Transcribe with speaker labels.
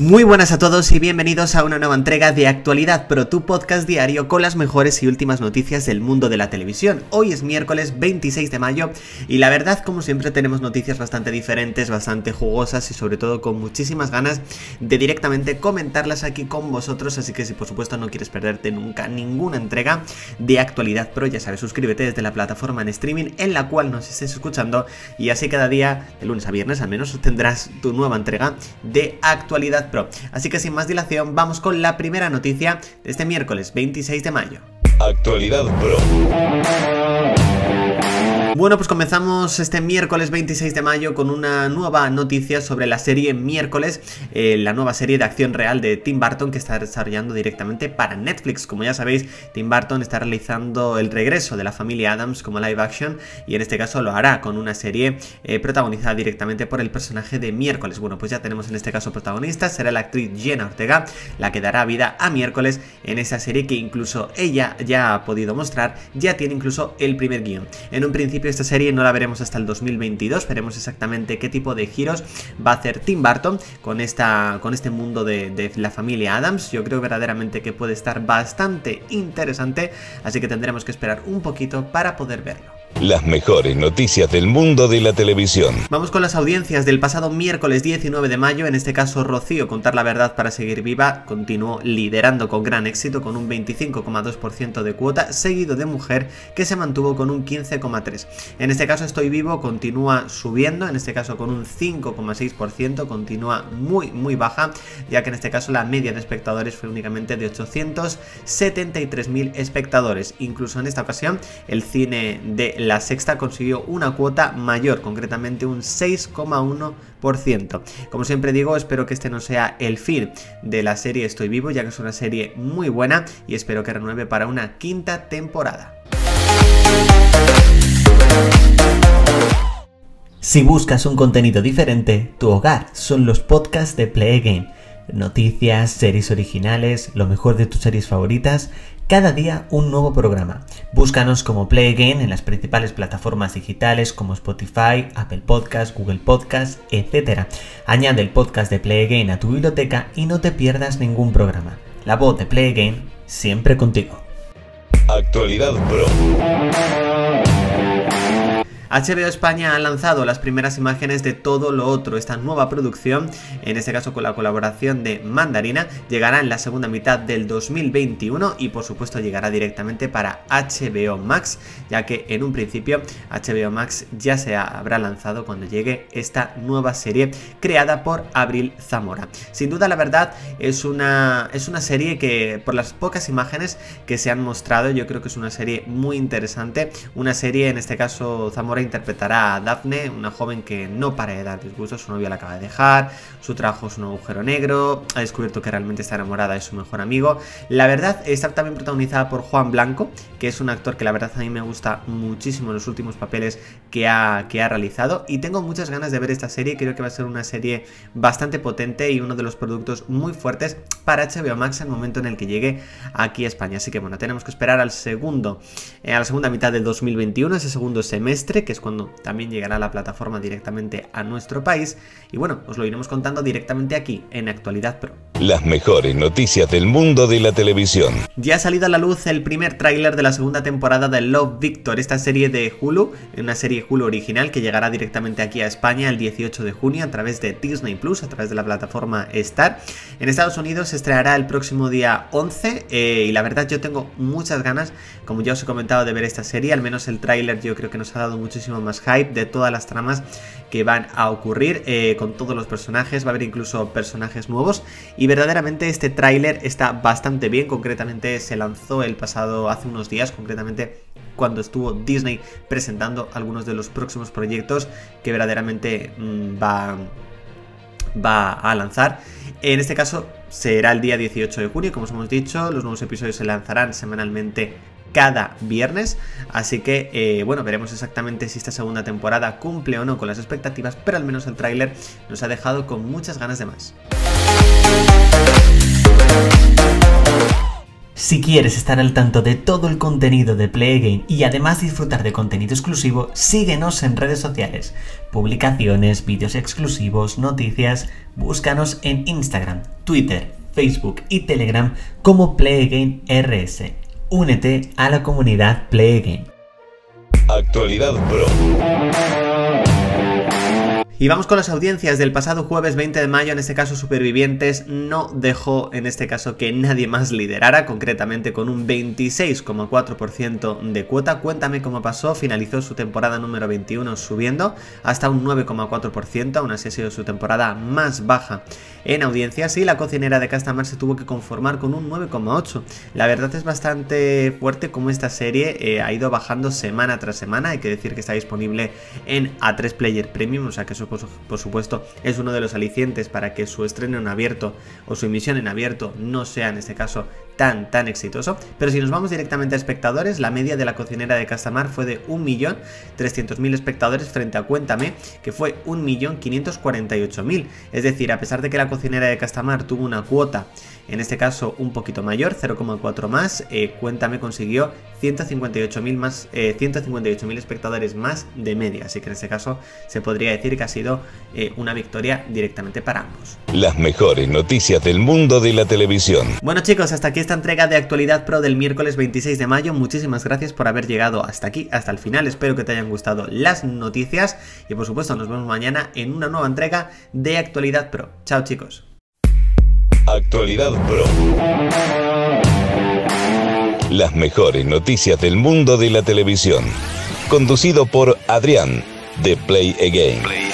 Speaker 1: Muy buenas a todos y bienvenidos a una nueva entrega de Actualidad Pro, tu podcast diario con las mejores y últimas noticias del mundo de la televisión. Hoy es miércoles 26 de mayo y la verdad, como siempre, tenemos noticias bastante diferentes, bastante jugosas y sobre todo con muchísimas ganas de directamente comentarlas aquí con vosotros. Así que si por supuesto no quieres perderte nunca ninguna entrega de Actualidad Pro, ya sabes, suscríbete desde la plataforma en streaming en la cual nos estés escuchando y así cada día, de lunes a viernes al menos, tendrás tu nueva entrega de Actualidad Pro. Así que sin más dilación, vamos con la primera noticia de este miércoles 26 de mayo.
Speaker 2: Actualidad Pro.
Speaker 1: Bueno, pues comenzamos este miércoles 26 de mayo con una nueva noticia sobre la serie Miércoles, eh, la nueva serie de acción real de Tim Burton que está desarrollando directamente para Netflix. Como ya sabéis, Tim Burton está realizando el regreso de la familia Adams como live action y en este caso lo hará con una serie eh, protagonizada directamente por el personaje de Miércoles. Bueno, pues ya tenemos en este caso protagonista, será la actriz Jenna Ortega la que dará vida a Miércoles en esa serie que incluso ella ya ha podido mostrar, ya tiene incluso el primer guion. En un principio esta serie no la veremos hasta el 2022, veremos exactamente qué tipo de giros va a hacer Tim Burton con, esta, con este mundo de, de la familia Adams. Yo creo verdaderamente que puede estar bastante interesante, así que tendremos que esperar un poquito para poder verlo.
Speaker 2: Las mejores noticias del mundo de la televisión.
Speaker 1: Vamos con las audiencias del pasado miércoles 19 de mayo. En este caso, Rocío, Contar la Verdad para Seguir Viva, continuó liderando con gran éxito con un 25,2% de cuota, seguido de Mujer, que se mantuvo con un 15,3%. En este caso, Estoy Vivo continúa subiendo, en este caso con un 5,6%, continúa muy, muy baja, ya que en este caso la media de espectadores fue únicamente de 873.000 espectadores. Incluso en esta ocasión, el cine de la sexta consiguió una cuota mayor, concretamente un 6,1%. Como siempre digo, espero que este no sea el fin de la serie Estoy Vivo, ya que es una serie muy buena y espero que renueve para una quinta temporada. Si buscas un contenido diferente, tu hogar son los podcasts de Play Game. Noticias, series originales, lo mejor de tus series favoritas cada día un nuevo programa. Búscanos como Play Again en las principales plataformas digitales como Spotify, Apple Podcasts, Google Podcasts, etc. Añade el podcast de Play Again a tu biblioteca y no te pierdas ningún programa. La voz de Play Again siempre contigo.
Speaker 2: Actualidad Pro.
Speaker 1: HBO España ha lanzado las primeras imágenes de Todo lo Otro, esta nueva producción, en este caso con la colaboración de Mandarina, llegará en la segunda mitad del 2021 y por supuesto llegará directamente para HBO Max, ya que en un principio HBO Max ya se habrá lanzado cuando llegue esta nueva serie creada por Abril Zamora. Sin duda la verdad es una, es una serie que por las pocas imágenes que se han mostrado yo creo que es una serie muy interesante, una serie en este caso Zamora interpretará a Daphne, una joven que no para de dar disgusto, su novio la acaba de dejar, su trabajo es un agujero negro, ha descubierto que realmente está enamorada de su mejor amigo. La verdad está también protagonizada por Juan Blanco, que es un actor que la verdad a mí me gusta muchísimo en los últimos papeles que ha, que ha realizado y tengo muchas ganas de ver esta serie, creo que va a ser una serie bastante potente y uno de los productos muy fuertes para HBO Max el momento en el que llegue aquí a España. Así que bueno, tenemos que esperar al segundo, eh, a la segunda mitad del 2021, ese segundo semestre, que es cuando también llegará la plataforma directamente a nuestro país. Y bueno, os lo iremos contando directamente aquí, en Actualidad Pro.
Speaker 2: Las mejores noticias del mundo de la televisión.
Speaker 1: Ya ha salido a la luz el primer tráiler de la segunda temporada de Love Victor, esta serie de Hulu, una serie Hulu original que llegará directamente aquí a España el 18 de junio a través de Disney Plus, a través de la plataforma Star. En Estados Unidos se estrenará el próximo día 11 eh, y la verdad yo tengo muchas ganas, como ya os he comentado, de ver esta serie, al menos el tráiler yo creo que nos ha dado mucho muchísimo más hype de todas las tramas que van a ocurrir eh, con todos los personajes, va a haber incluso personajes nuevos y verdaderamente este tráiler está bastante bien, concretamente se lanzó el pasado hace unos días, concretamente cuando estuvo Disney presentando algunos de los próximos proyectos que verdaderamente mm, va, va a lanzar. En este caso será el día 18 de junio, como os hemos dicho, los nuevos episodios se lanzarán semanalmente cada viernes. Así que, eh, bueno, veremos exactamente si esta segunda temporada cumple o no con las expectativas, pero al menos el tráiler nos ha dejado con muchas ganas de más. Si quieres estar al tanto de todo el contenido de Play Game y además disfrutar de contenido exclusivo, síguenos en redes sociales, publicaciones, vídeos exclusivos, noticias, búscanos en Instagram, Twitter, Facebook y Telegram como Play RS. Únete a la comunidad Play Game.
Speaker 2: Actualidad Pro.
Speaker 1: Y vamos con las audiencias del pasado jueves 20 de mayo, en este caso Supervivientes no dejó en este caso que nadie más liderara, concretamente con un 26,4% de cuota. Cuéntame cómo pasó, finalizó su temporada número 21 subiendo hasta un 9,4%, aún así ha sido su temporada más baja en audiencias y la cocinera de Castamar se tuvo que conformar con un 9,8%. La verdad es bastante fuerte como esta serie eh, ha ido bajando semana tras semana, hay que decir que está disponible en A3 Player Premium, o sea que eso por supuesto, es uno de los alicientes para que su estreno en abierto o su emisión en abierto no sea en este caso tan, tan exitoso. Pero si nos vamos directamente a espectadores, la media de la cocinera de Castamar fue de 1.300.000 espectadores frente a Cuéntame, que fue 1.548.000. Es decir, a pesar de que la cocinera de Castamar tuvo una cuota en este caso un poquito mayor, 0,4 más, eh, Cuéntame consiguió 158.000 más, 158.000 eh, espectadores más de media, así que en este caso se podría decir que ha sido eh, una victoria directamente para ambos.
Speaker 2: Las mejores noticias del mundo de la televisión.
Speaker 1: Bueno chicos, hasta aquí esta entrega de Actualidad Pro del miércoles 26 de mayo, muchísimas gracias por haber llegado hasta aquí, hasta el final, espero que te hayan gustado las noticias y por supuesto nos vemos mañana en una nueva entrega de Actualidad Pro. Chao chicos.
Speaker 2: Actualidad Pro. Las mejores noticias del mundo de la televisión. Conducido por Adrián, de Play Again.